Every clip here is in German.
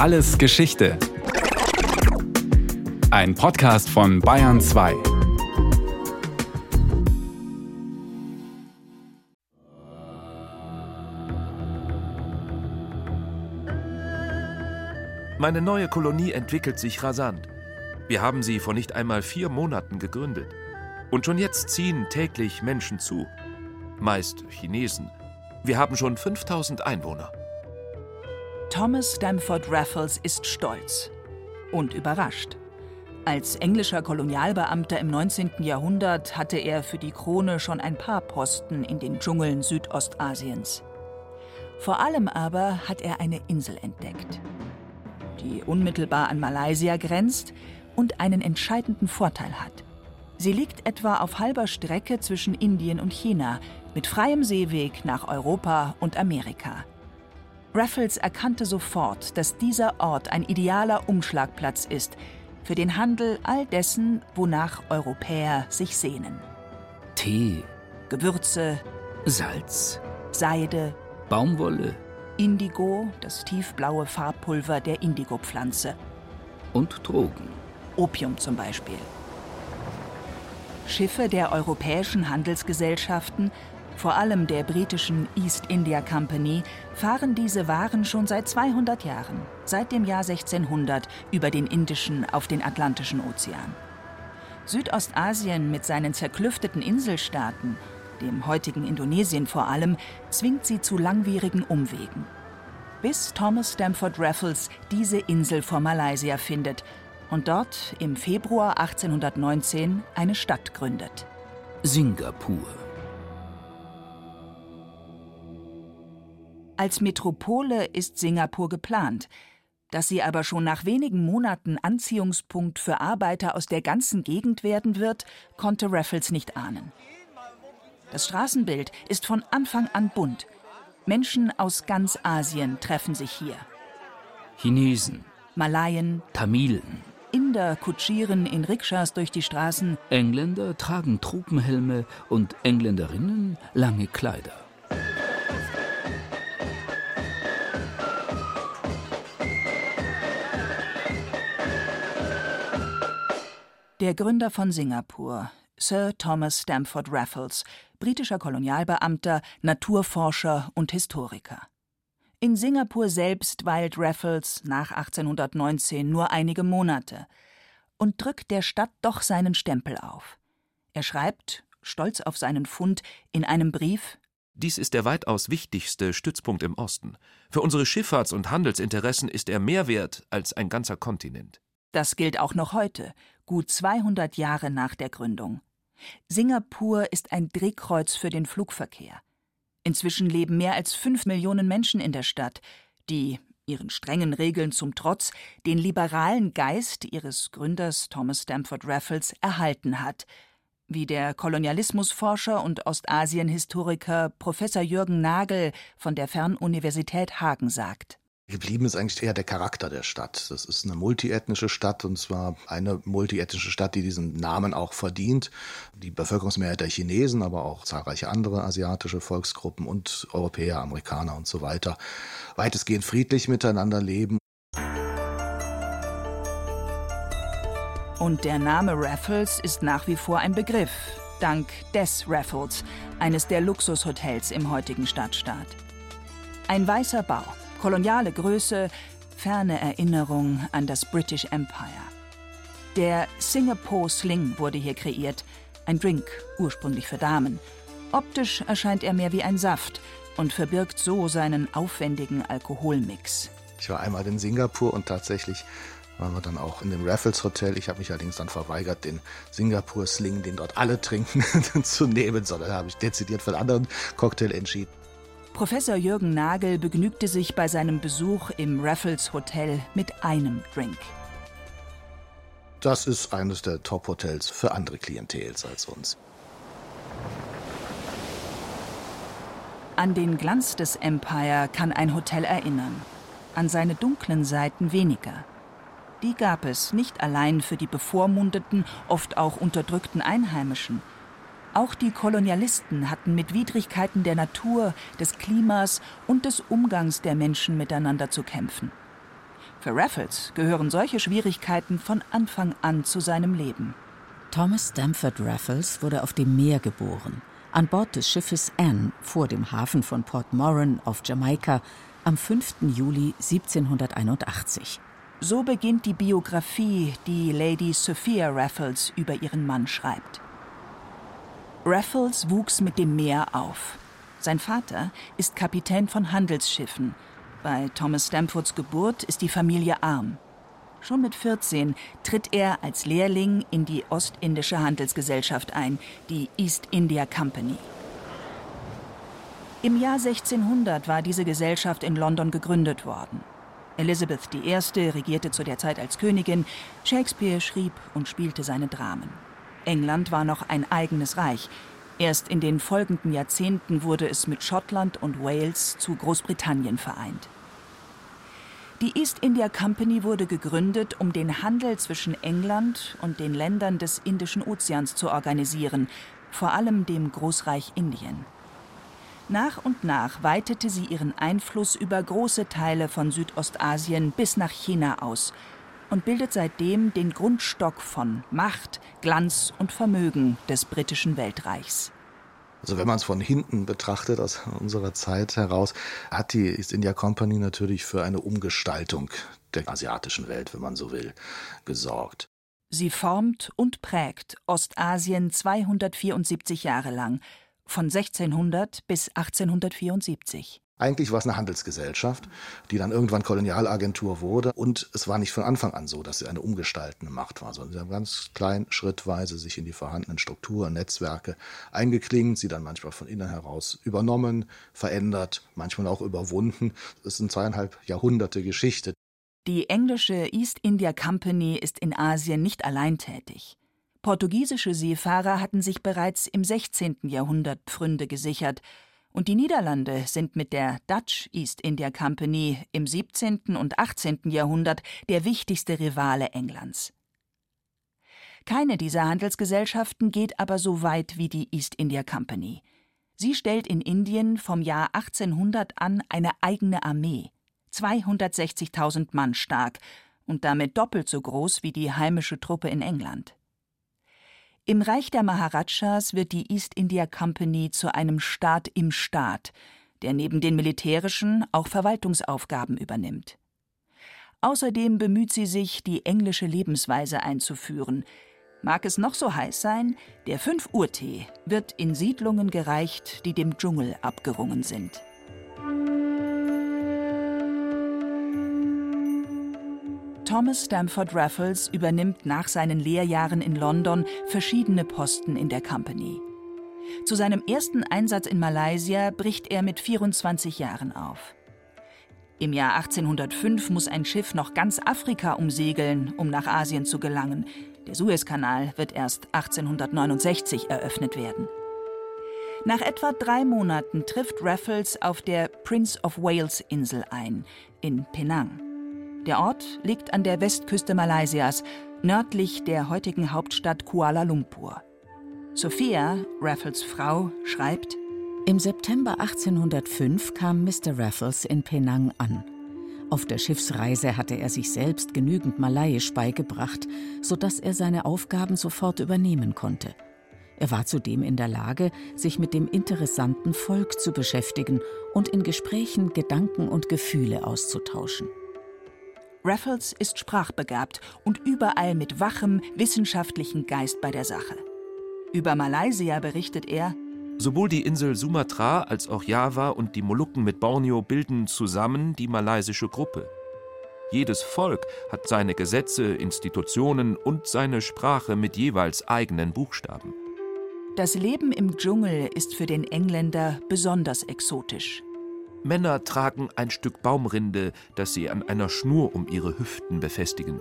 Alles Geschichte. Ein Podcast von Bayern 2. Meine neue Kolonie entwickelt sich rasant. Wir haben sie vor nicht einmal vier Monaten gegründet. Und schon jetzt ziehen täglich Menschen zu. Meist Chinesen. Wir haben schon 5000 Einwohner. Thomas Stamford Raffles ist stolz und überrascht. Als englischer Kolonialbeamter im 19. Jahrhundert hatte er für die Krone schon ein paar Posten in den Dschungeln Südostasiens. Vor allem aber hat er eine Insel entdeckt, die unmittelbar an Malaysia grenzt und einen entscheidenden Vorteil hat. Sie liegt etwa auf halber Strecke zwischen Indien und China, mit freiem Seeweg nach Europa und Amerika. Raffles erkannte sofort, dass dieser Ort ein idealer Umschlagplatz ist für den Handel all dessen, wonach Europäer sich sehnen. Tee, Gewürze, Salz, Seide, Baumwolle Indigo, das tiefblaue Farbpulver der Indigopflanze, und Drogen. Opium zum Beispiel. Schiffe der europäischen Handelsgesellschaften, vor allem der britischen East India Company, fahren diese Waren schon seit 200 Jahren, seit dem Jahr 1600, über den Indischen auf den Atlantischen Ozean. Südostasien mit seinen zerklüfteten Inselstaaten, dem heutigen Indonesien vor allem, zwingt sie zu langwierigen Umwegen. Bis Thomas Stamford Raffles diese Insel vor Malaysia findet und dort im Februar 1819 eine Stadt gründet. Singapur. Als Metropole ist Singapur geplant. Dass sie aber schon nach wenigen Monaten Anziehungspunkt für Arbeiter aus der ganzen Gegend werden wird, konnte Raffles nicht ahnen. Das Straßenbild ist von Anfang an bunt. Menschen aus ganz Asien treffen sich hier. Chinesen, Malaien, Tamilen, Inder kutschieren in Rikschas durch die Straßen, Engländer tragen Tropenhelme und Engländerinnen lange Kleider. Der Gründer von Singapur, Sir Thomas Stamford Raffles, britischer Kolonialbeamter, Naturforscher und Historiker. In Singapur selbst weilt Raffles nach 1819 nur einige Monate und drückt der Stadt doch seinen Stempel auf. Er schreibt, stolz auf seinen Fund, in einem Brief Dies ist der weitaus wichtigste Stützpunkt im Osten. Für unsere Schifffahrts- und Handelsinteressen ist er mehr wert als ein ganzer Kontinent. Das gilt auch noch heute, gut 200 Jahre nach der Gründung. Singapur ist ein Drehkreuz für den Flugverkehr. Inzwischen leben mehr als fünf Millionen Menschen in der Stadt, die, ihren strengen Regeln zum Trotz, den liberalen Geist ihres Gründers Thomas Stamford Raffles erhalten hat, wie der Kolonialismusforscher und Ostasienhistoriker Professor Jürgen Nagel von der Fernuniversität Hagen sagt. Geblieben ist eigentlich eher der Charakter der Stadt. Das ist eine multiethnische Stadt und zwar eine multiethnische Stadt, die diesen Namen auch verdient. Die Bevölkerungsmehrheit der Chinesen, aber auch zahlreiche andere asiatische Volksgruppen und Europäer, Amerikaner und so weiter weitestgehend friedlich miteinander leben. Und der Name Raffles ist nach wie vor ein Begriff, dank des Raffles, eines der Luxushotels im heutigen Stadtstaat. Ein weißer Bau, koloniale Größe, ferne Erinnerung an das British Empire. Der Singapore Sling wurde hier kreiert, ein Drink, ursprünglich für Damen. Optisch erscheint er mehr wie ein Saft und verbirgt so seinen aufwendigen Alkoholmix. Ich war einmal in Singapur und tatsächlich waren wir dann auch in dem Raffles Hotel. Ich habe mich allerdings dann verweigert, den Singapur Sling, den dort alle trinken, zu nehmen, sondern habe ich dezidiert für einen anderen Cocktail entschieden. Professor Jürgen Nagel begnügte sich bei seinem Besuch im Raffles Hotel mit einem Drink. Das ist eines der Top-Hotels für andere Klientels als uns. An den Glanz des Empire kann ein Hotel erinnern, an seine dunklen Seiten weniger. Die gab es nicht allein für die bevormundeten, oft auch unterdrückten Einheimischen. Auch die Kolonialisten hatten mit Widrigkeiten der Natur, des Klimas und des Umgangs der Menschen miteinander zu kämpfen. Für Raffles gehören solche Schwierigkeiten von Anfang an zu seinem Leben. Thomas Stamford Raffles wurde auf dem Meer geboren, an Bord des Schiffes Anne vor dem Hafen von Port Moran auf Jamaika am 5. Juli 1781. So beginnt die Biografie, die Lady Sophia Raffles über ihren Mann schreibt. Raffles wuchs mit dem Meer auf. Sein Vater ist Kapitän von Handelsschiffen. Bei Thomas Stamfords Geburt ist die Familie arm. Schon mit 14 tritt er als Lehrling in die Ostindische Handelsgesellschaft ein, die East India Company. Im Jahr 1600 war diese Gesellschaft in London gegründet worden. Elizabeth I. regierte zu der Zeit als Königin, Shakespeare schrieb und spielte seine Dramen. England war noch ein eigenes Reich. Erst in den folgenden Jahrzehnten wurde es mit Schottland und Wales zu Großbritannien vereint. Die East India Company wurde gegründet, um den Handel zwischen England und den Ländern des Indischen Ozeans zu organisieren, vor allem dem Großreich Indien. Nach und nach weitete sie ihren Einfluss über große Teile von Südostasien bis nach China aus und bildet seitdem den Grundstock von Macht, Glanz und Vermögen des britischen Weltreichs. Also wenn man es von hinten betrachtet, aus unserer Zeit heraus, hat die East India Company natürlich für eine Umgestaltung der asiatischen Welt, wenn man so will, gesorgt. Sie formt und prägt Ostasien 274 Jahre lang, von 1600 bis 1874. Eigentlich war es eine Handelsgesellschaft, die dann irgendwann Kolonialagentur wurde. Und es war nicht von Anfang an so, dass sie eine umgestaltende Macht war, sondern sie haben ganz klein, schrittweise sich in die vorhandenen Strukturen, Netzwerke eingeklingt, sie dann manchmal von innen heraus übernommen, verändert, manchmal auch überwunden. Das sind zweieinhalb Jahrhunderte Geschichte. Die englische East India Company ist in Asien nicht allein tätig. Portugiesische Seefahrer hatten sich bereits im 16. Jahrhundert Pfründe gesichert, und die Niederlande sind mit der Dutch East India Company im 17. und 18. Jahrhundert der wichtigste Rivale Englands. Keine dieser Handelsgesellschaften geht aber so weit wie die East India Company. Sie stellt in Indien vom Jahr 1800 an eine eigene Armee, 260.000 Mann stark und damit doppelt so groß wie die heimische Truppe in England. Im Reich der Maharajas wird die East India Company zu einem Staat im Staat, der neben den militärischen auch Verwaltungsaufgaben übernimmt. Außerdem bemüht sie sich, die englische Lebensweise einzuführen. Mag es noch so heiß sein, der 5-Uhr-Tee wird in Siedlungen gereicht, die dem Dschungel abgerungen sind. Thomas Stamford Raffles übernimmt nach seinen Lehrjahren in London verschiedene Posten in der Company. Zu seinem ersten Einsatz in Malaysia bricht er mit 24 Jahren auf. Im Jahr 1805 muss ein Schiff noch ganz Afrika umsegeln, um nach Asien zu gelangen. Der Suezkanal wird erst 1869 eröffnet werden. Nach etwa drei Monaten trifft Raffles auf der Prince of Wales Insel ein, in Penang. Der Ort liegt an der Westküste Malaysias, nördlich der heutigen Hauptstadt Kuala Lumpur. Sophia, Raffles Frau, schreibt: Im September 1805 kam Mr. Raffles in Penang an. Auf der Schiffsreise hatte er sich selbst genügend Malayisch beigebracht, sodass er seine Aufgaben sofort übernehmen konnte. Er war zudem in der Lage, sich mit dem interessanten Volk zu beschäftigen und in Gesprächen Gedanken und Gefühle auszutauschen. Raffles ist sprachbegabt und überall mit wachem, wissenschaftlichen Geist bei der Sache. Über Malaysia berichtet er, Sowohl die Insel Sumatra als auch Java und die Molukken mit Borneo bilden zusammen die malaysische Gruppe. Jedes Volk hat seine Gesetze, Institutionen und seine Sprache mit jeweils eigenen Buchstaben. Das Leben im Dschungel ist für den Engländer besonders exotisch. Männer tragen ein Stück Baumrinde, das sie an einer Schnur um ihre Hüften befestigen.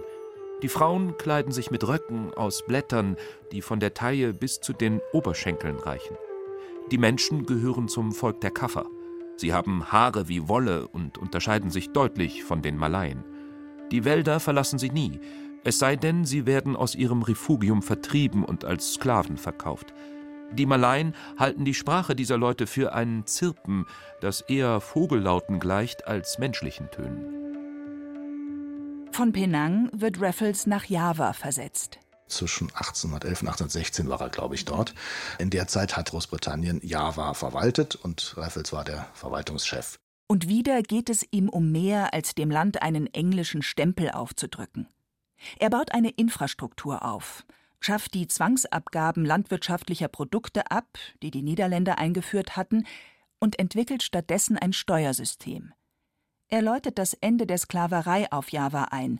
Die Frauen kleiden sich mit Röcken aus Blättern, die von der Taille bis zu den Oberschenkeln reichen. Die Menschen gehören zum Volk der Kaffer. Sie haben Haare wie Wolle und unterscheiden sich deutlich von den Malaien. Die Wälder verlassen sie nie, es sei denn, sie werden aus ihrem Refugium vertrieben und als Sklaven verkauft. Die Malaien halten die Sprache dieser Leute für ein Zirpen, das eher Vogellauten gleicht als menschlichen Tönen. Von Penang wird Raffles nach Java versetzt. Zwischen 1811 und 1816 war er, glaube ich, dort. In der Zeit hat Großbritannien Java verwaltet und Raffles war der Verwaltungschef. Und wieder geht es ihm um mehr, als dem Land einen englischen Stempel aufzudrücken. Er baut eine Infrastruktur auf, schafft die Zwangsabgaben landwirtschaftlicher Produkte ab, die die Niederländer eingeführt hatten, und entwickelt stattdessen ein Steuersystem. Er läutet das Ende der Sklaverei auf Java ein,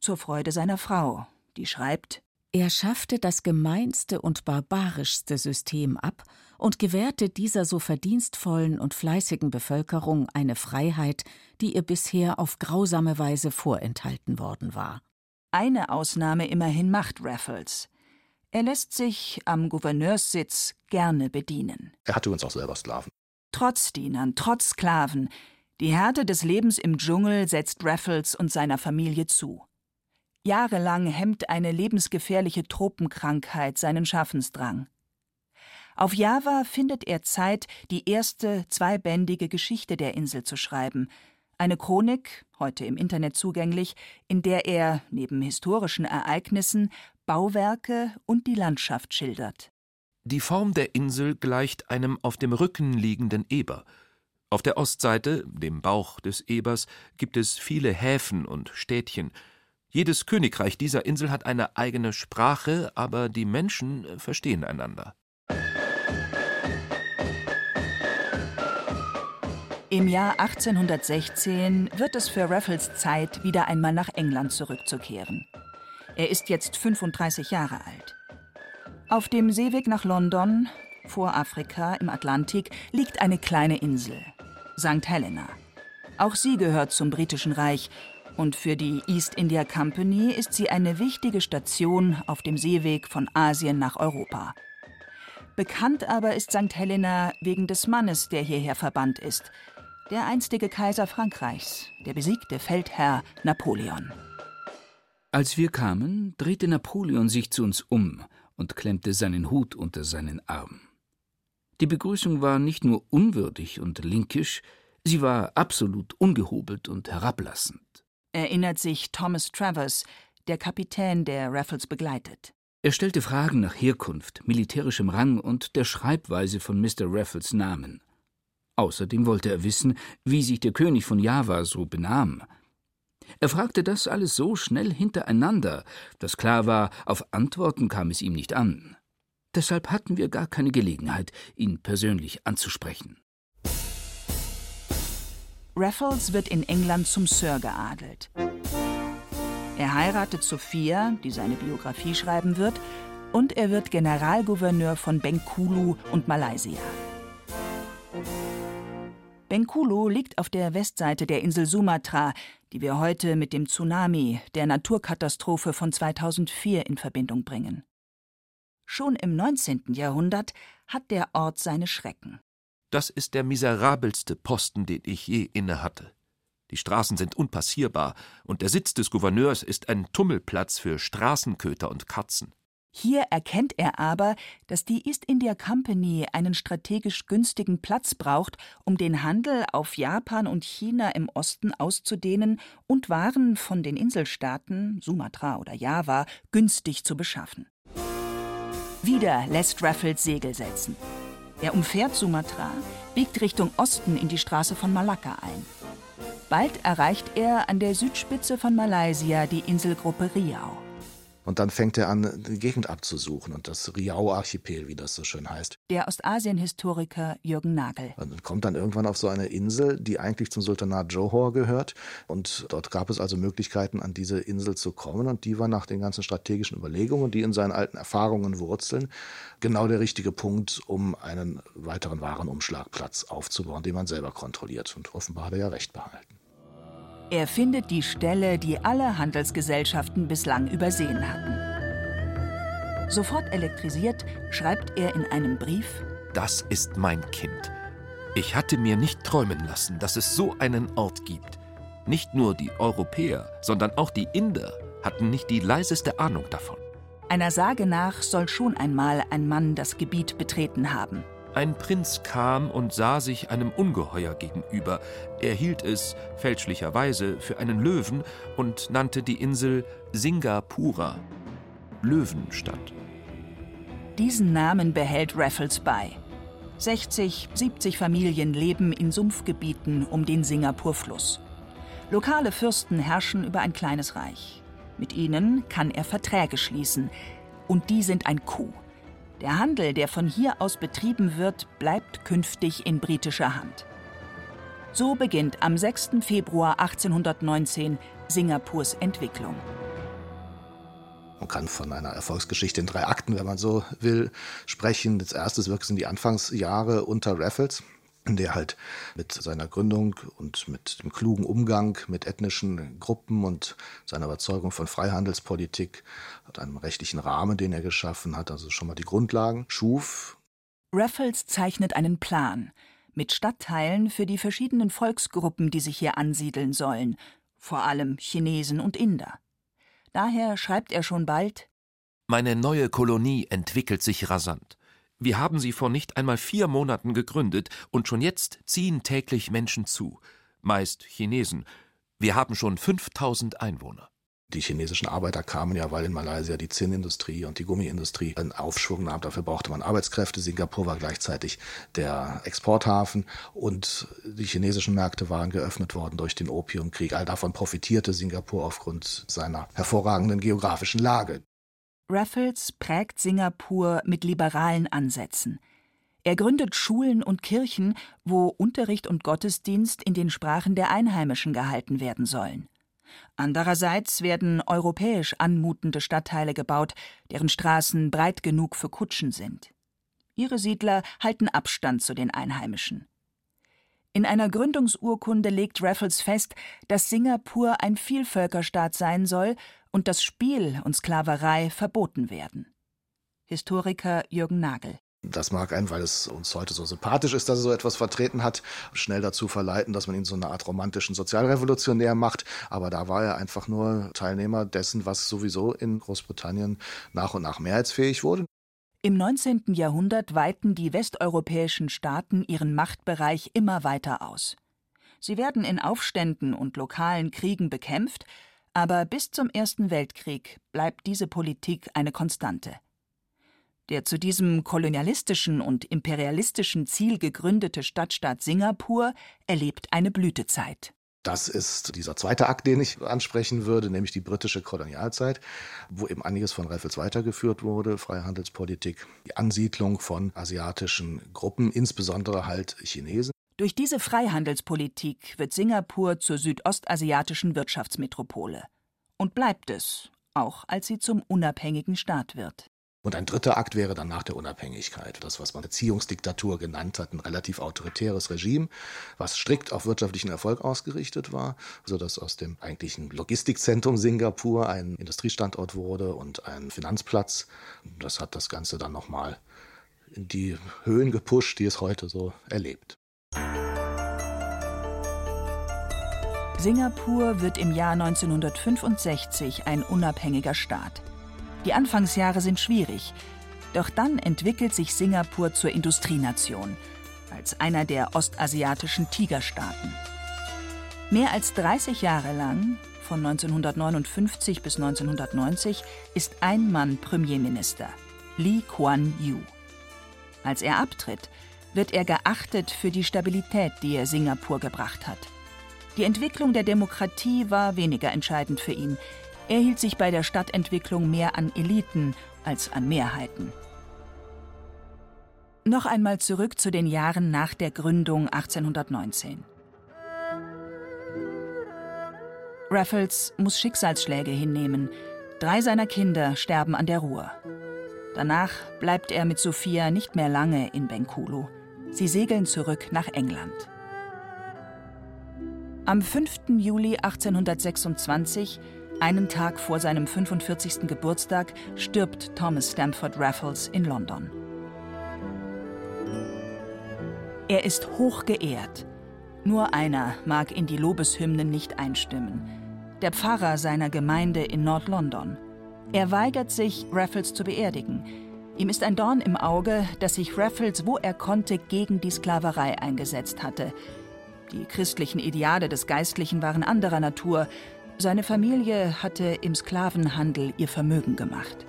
zur Freude seiner Frau, die schreibt Er schaffte das gemeinste und barbarischste System ab und gewährte dieser so verdienstvollen und fleißigen Bevölkerung eine Freiheit, die ihr bisher auf grausame Weise vorenthalten worden war. Eine Ausnahme immerhin macht Raffles. Er lässt sich am Gouverneurssitz gerne bedienen. Er hatte uns auch selber Sklaven. Trotz Dienern, trotz Sklaven. Die Härte des Lebens im Dschungel setzt Raffles und seiner Familie zu. Jahrelang hemmt eine lebensgefährliche Tropenkrankheit seinen Schaffensdrang. Auf Java findet er Zeit, die erste zweibändige Geschichte der Insel zu schreiben. Eine Chronik, heute im Internet zugänglich, in der er, neben historischen Ereignissen, Bauwerke und die Landschaft schildert. Die Form der Insel gleicht einem auf dem Rücken liegenden Eber. Auf der Ostseite, dem Bauch des Ebers, gibt es viele Häfen und Städtchen. Jedes Königreich dieser Insel hat eine eigene Sprache, aber die Menschen verstehen einander. Im Jahr 1816 wird es für Raffles Zeit, wieder einmal nach England zurückzukehren. Er ist jetzt 35 Jahre alt. Auf dem Seeweg nach London, vor Afrika im Atlantik, liegt eine kleine Insel, St. Helena. Auch sie gehört zum Britischen Reich und für die East India Company ist sie eine wichtige Station auf dem Seeweg von Asien nach Europa. Bekannt aber ist St. Helena wegen des Mannes, der hierher verbannt ist, der einstige Kaiser Frankreichs, der besiegte Feldherr Napoleon. Als wir kamen, drehte Napoleon sich zu uns um und klemmte seinen Hut unter seinen Arm. Die Begrüßung war nicht nur unwürdig und linkisch, sie war absolut ungehobelt und herablassend. Erinnert sich Thomas Travers, der Kapitän, der Raffles begleitet. Er stellte Fragen nach Herkunft, militärischem Rang und der Schreibweise von Mr. Raffles Namen. Außerdem wollte er wissen, wie sich der König von Java so benahm. Er fragte das alles so schnell hintereinander, dass klar war, auf Antworten kam es ihm nicht an. Deshalb hatten wir gar keine Gelegenheit, ihn persönlich anzusprechen. Raffles wird in England zum Sir geadelt. Er heiratet Sophia, die seine Biografie schreiben wird, und er wird Generalgouverneur von Bengkulu und Malaysia. Bengkulu liegt auf der Westseite der Insel Sumatra, die wir heute mit dem Tsunami, der Naturkatastrophe von 2004, in Verbindung bringen. Schon im 19. Jahrhundert hat der Ort seine Schrecken. Das ist der miserabelste Posten, den ich je innehatte. Die Straßen sind unpassierbar und der Sitz des Gouverneurs ist ein Tummelplatz für Straßenköter und Katzen. Hier erkennt er aber, dass die East India Company einen strategisch günstigen Platz braucht, um den Handel auf Japan und China im Osten auszudehnen und Waren von den Inselstaaten, Sumatra oder Java, günstig zu beschaffen. Wieder lässt Raffles Segel setzen. Er umfährt Sumatra, biegt Richtung Osten in die Straße von Malakka ein. Bald erreicht er an der Südspitze von Malaysia die Inselgruppe Riau. Und dann fängt er an, die Gegend abzusuchen und das Riau-Archipel, wie das so schön heißt. Der Ostasien-Historiker Jürgen Nagel. Und kommt dann irgendwann auf so eine Insel, die eigentlich zum Sultanat Johor gehört. Und dort gab es also Möglichkeiten, an diese Insel zu kommen. Und die war nach den ganzen strategischen Überlegungen, die in seinen alten Erfahrungen wurzeln, genau der richtige Punkt, um einen weiteren Warenumschlagplatz aufzubauen, den man selber kontrolliert. Und offenbar hat er ja recht behalten. Er findet die Stelle, die alle Handelsgesellschaften bislang übersehen hatten. Sofort elektrisiert, schreibt er in einem Brief: Das ist mein Kind. Ich hatte mir nicht träumen lassen, dass es so einen Ort gibt. Nicht nur die Europäer, sondern auch die Inder hatten nicht die leiseste Ahnung davon. Einer Sage nach soll schon einmal ein Mann das Gebiet betreten haben. Ein Prinz kam und sah sich einem Ungeheuer gegenüber. Er hielt es fälschlicherweise für einen Löwen und nannte die Insel Singapura, Löwenstadt. Diesen Namen behält Raffles bei. 60, 70 Familien leben in Sumpfgebieten um den Singapurfluss. Lokale Fürsten herrschen über ein kleines Reich. Mit ihnen kann er Verträge schließen. Und die sind ein Coup. Der Handel, der von hier aus betrieben wird, bleibt künftig in britischer Hand. So beginnt am 6. Februar 1819 Singapurs Entwicklung. Man kann von einer Erfolgsgeschichte in drei Akten, wenn man so will, sprechen. Das erste wirklich in die Anfangsjahre unter Raffles der halt mit seiner Gründung und mit dem klugen Umgang mit ethnischen Gruppen und seiner Überzeugung von Freihandelspolitik und einem rechtlichen Rahmen, den er geschaffen hat, also schon mal die Grundlagen schuf. Raffles zeichnet einen Plan mit Stadtteilen für die verschiedenen Volksgruppen, die sich hier ansiedeln sollen, vor allem Chinesen und Inder. Daher schreibt er schon bald Meine neue Kolonie entwickelt sich rasant. Wir haben sie vor nicht einmal vier Monaten gegründet, und schon jetzt ziehen täglich Menschen zu, meist Chinesen. Wir haben schon 5000 Einwohner. Die chinesischen Arbeiter kamen ja, weil in Malaysia die Zinnindustrie und die Gummiindustrie einen Aufschwung nahm. Dafür brauchte man Arbeitskräfte. Singapur war gleichzeitig der Exporthafen und die chinesischen Märkte waren geöffnet worden durch den Opiumkrieg. All davon profitierte Singapur aufgrund seiner hervorragenden geografischen Lage. Raffles prägt Singapur mit liberalen Ansätzen. Er gründet Schulen und Kirchen, wo Unterricht und Gottesdienst in den Sprachen der Einheimischen gehalten werden sollen. Andererseits werden europäisch anmutende Stadtteile gebaut, deren Straßen breit genug für Kutschen sind. Ihre Siedler halten Abstand zu den Einheimischen. In einer Gründungsurkunde legt Raffles fest, dass Singapur ein Vielvölkerstaat sein soll und dass Spiel und Sklaverei verboten werden. Historiker Jürgen Nagel. Das mag einen, weil es uns heute so sympathisch ist, dass er so etwas vertreten hat, schnell dazu verleiten, dass man ihn so eine Art romantischen Sozialrevolutionär macht. Aber da war er einfach nur Teilnehmer dessen, was sowieso in Großbritannien nach und nach mehrheitsfähig wurde. Im 19. Jahrhundert weiten die westeuropäischen Staaten ihren Machtbereich immer weiter aus. Sie werden in Aufständen und lokalen Kriegen bekämpft, aber bis zum Ersten Weltkrieg bleibt diese Politik eine Konstante. Der zu diesem kolonialistischen und imperialistischen Ziel gegründete Stadtstaat Singapur erlebt eine Blütezeit. Das ist dieser zweite Akt, den ich ansprechen würde, nämlich die britische Kolonialzeit, wo eben einiges von Raffles weitergeführt wurde, Freihandelspolitik, die Ansiedlung von asiatischen Gruppen, insbesondere halt Chinesen. Durch diese Freihandelspolitik wird Singapur zur südostasiatischen Wirtschaftsmetropole. Und bleibt es, auch als sie zum unabhängigen Staat wird. Und ein dritter Akt wäre dann nach der Unabhängigkeit, das, was man Erziehungsdiktatur genannt hat, ein relativ autoritäres Regime, was strikt auf wirtschaftlichen Erfolg ausgerichtet war, sodass aus dem eigentlichen Logistikzentrum Singapur ein Industriestandort wurde und ein Finanzplatz. Das hat das Ganze dann nochmal in die Höhen gepusht, die es heute so erlebt. Singapur wird im Jahr 1965 ein unabhängiger Staat. Die Anfangsjahre sind schwierig, doch dann entwickelt sich Singapur zur Industrienation, als einer der ostasiatischen Tigerstaaten. Mehr als 30 Jahre lang, von 1959 bis 1990, ist ein Mann Premierminister, Lee Kuan Yew. Als er abtritt, wird er geachtet für die Stabilität, die er Singapur gebracht hat. Die Entwicklung der Demokratie war weniger entscheidend für ihn. Er hielt sich bei der Stadtentwicklung mehr an Eliten als an Mehrheiten. Noch einmal zurück zu den Jahren nach der Gründung 1819. Raffles muss Schicksalsschläge hinnehmen. Drei seiner Kinder sterben an der Ruhr. Danach bleibt er mit Sophia nicht mehr lange in Bengkulu. Sie segeln zurück nach England. Am 5. Juli 1826, einen Tag vor seinem 45. Geburtstag, stirbt Thomas Stamford Raffles in London. Er ist hoch geehrt. Nur einer mag in die Lobeshymnen nicht einstimmen. Der Pfarrer seiner Gemeinde in Nord-London. Er weigert sich, Raffles zu beerdigen. Ihm ist ein Dorn im Auge, dass sich Raffles, wo er konnte, gegen die Sklaverei eingesetzt hatte. Die christlichen Ideale des Geistlichen waren anderer Natur. Seine Familie hatte im Sklavenhandel ihr Vermögen gemacht.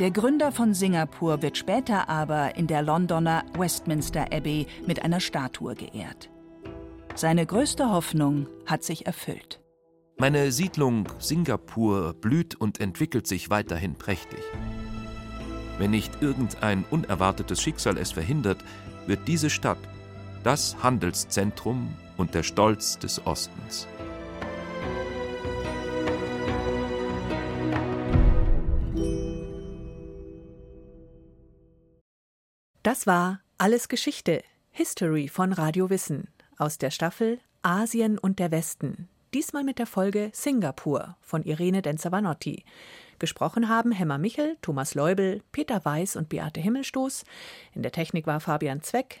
Der Gründer von Singapur wird später aber in der Londoner Westminster Abbey mit einer Statue geehrt. Seine größte Hoffnung hat sich erfüllt. Meine Siedlung Singapur blüht und entwickelt sich weiterhin prächtig. Wenn nicht irgendein unerwartetes Schicksal es verhindert, wird diese Stadt das Handelszentrum und der Stolz des Ostens. Das war Alles Geschichte, History von Radio Wissen aus der Staffel Asien und der Westen. Diesmal mit der Folge Singapur von Irene Denzer-Vanotti. Gesprochen haben Hemmer Michel, Thomas Leubel, Peter Weiß und Beate Himmelstoß. In der Technik war Fabian Zweck,